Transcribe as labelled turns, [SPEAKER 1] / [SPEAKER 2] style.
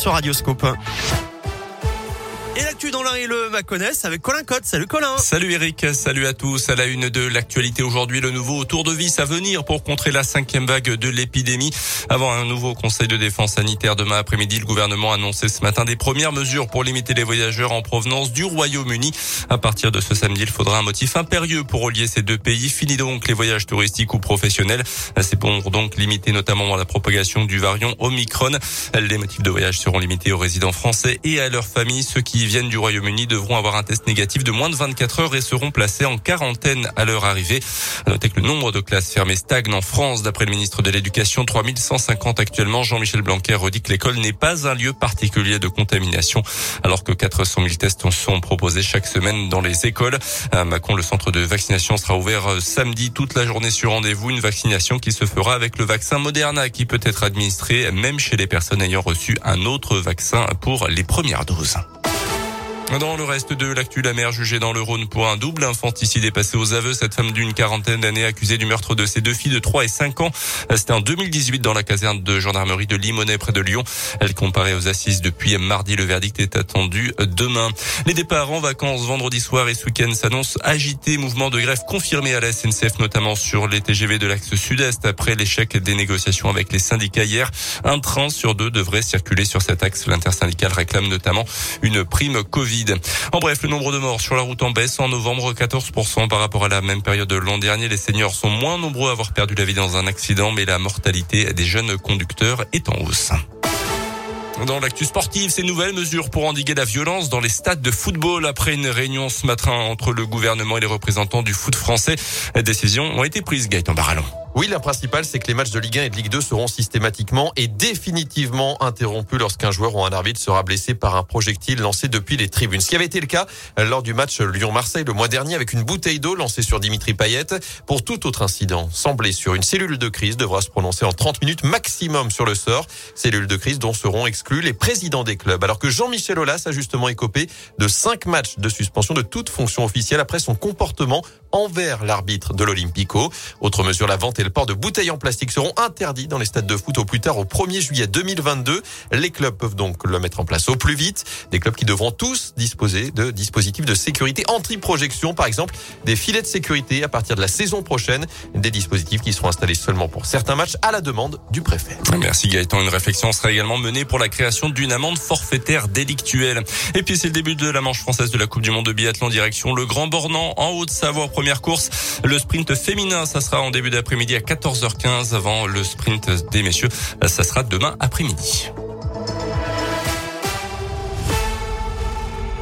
[SPEAKER 1] sur Radioscope. Et l'actu dans l'un et le Maconnais avec Colin Cotte. Salut Colin.
[SPEAKER 2] Salut Eric, salut à tous. À la une de l'actualité aujourd'hui, le nouveau tour de vis à venir pour contrer la cinquième vague de l'épidémie. Avant un nouveau conseil de défense sanitaire demain après-midi, le gouvernement a annoncé ce matin des premières mesures pour limiter les voyageurs en provenance du Royaume-Uni. À partir de ce samedi, il faudra un motif impérieux pour relier ces deux pays. Fini donc les voyages touristiques ou professionnels. C'est pour donc limiter notamment la propagation du variant Omicron. Les motifs de voyage seront limités aux résidents français et à leurs familles, ceux qui viennent du Royaume-Uni devront avoir un test négatif de moins de 24 heures et seront placés en quarantaine à leur arrivée. Notez que le nombre de classes fermées stagne en France. D'après le ministre de l'Éducation, 3150 actuellement. Jean-Michel Blanquer redit que l'école n'est pas un lieu particulier de contamination, alors que 400 000 tests sont proposés chaque semaine dans les écoles. À Macon, le centre de vaccination sera ouvert euh, samedi toute la journée sur rendez-vous. Une vaccination qui se fera avec le vaccin Moderna qui peut être administré même chez les personnes ayant reçu un autre vaccin pour les premières doses. Dans le reste de l'actu, la mère jugée dans le Rhône pour un double infanticide est passée aux aveux. Cette femme d'une quarantaine d'années accusée du meurtre de ses deux filles de 3 et 5 ans. C'était en 2018 dans la caserne de gendarmerie de Limonest près de Lyon. Elle comparait aux assises depuis mardi. Le verdict est attendu demain. Les départs en vacances vendredi soir et ce week-end s'annoncent agités. Mouvement de grève confirmé à la SNCF, notamment sur les TGV de l'axe sud-est après l'échec des négociations avec les syndicats hier. Un train sur deux devrait circuler sur cet axe. L'intersyndicale réclame notamment une prime Covid. En bref, le nombre de morts sur la route en baisse en novembre 14% par rapport à la même période de l'an dernier. Les seniors sont moins nombreux à avoir perdu la vie dans un accident, mais la mortalité des jeunes conducteurs est en hausse. Dans l'actu sportive, ces nouvelles mesures pour endiguer la violence dans les stades de football après une réunion ce matin entre le gouvernement et les représentants du foot français. Les décisions ont été prises, Gaëtan Barallon.
[SPEAKER 3] Oui, la principale, c'est que les matchs de Ligue 1 et de Ligue 2 seront systématiquement et définitivement interrompus lorsqu'un joueur ou un arbitre sera blessé par un projectile lancé depuis les tribunes. Ce qui avait été le cas lors du match Lyon-Marseille le mois dernier avec une bouteille d'eau lancée sur Dimitri Payet. Pour tout autre incident, sans blessure, une cellule de crise devra se prononcer en 30 minutes maximum sur le sort. Cellule de crise dont seront exclus les présidents des clubs. Alors que Jean-Michel Aulas a justement écopé de 5 matchs de suspension de toute fonction officielle après son comportement envers l'arbitre de l'Olympico. Autre mesure, la vente et le port de bouteilles en plastique seront interdits dans les stades de foot au plus tard au 1er juillet 2022. Les clubs peuvent donc le mettre en place au plus vite. Des clubs qui devront tous disposer de dispositifs de sécurité anti-projection, par exemple des filets de sécurité à partir de la saison prochaine, des dispositifs qui seront installés seulement pour certains matchs à la demande du préfet.
[SPEAKER 2] Merci Gaëtan. Une réflexion sera également menée pour la création d'une amende forfaitaire délictuelle. Et puis c'est le début de la manche française de la Coupe du Monde de biathlon direction le Grand Bornand en Haute-Savoie première course. Le sprint féminin, ça sera en début d'après-midi à 14h15 avant le sprint des messieurs. Ça sera demain après-midi.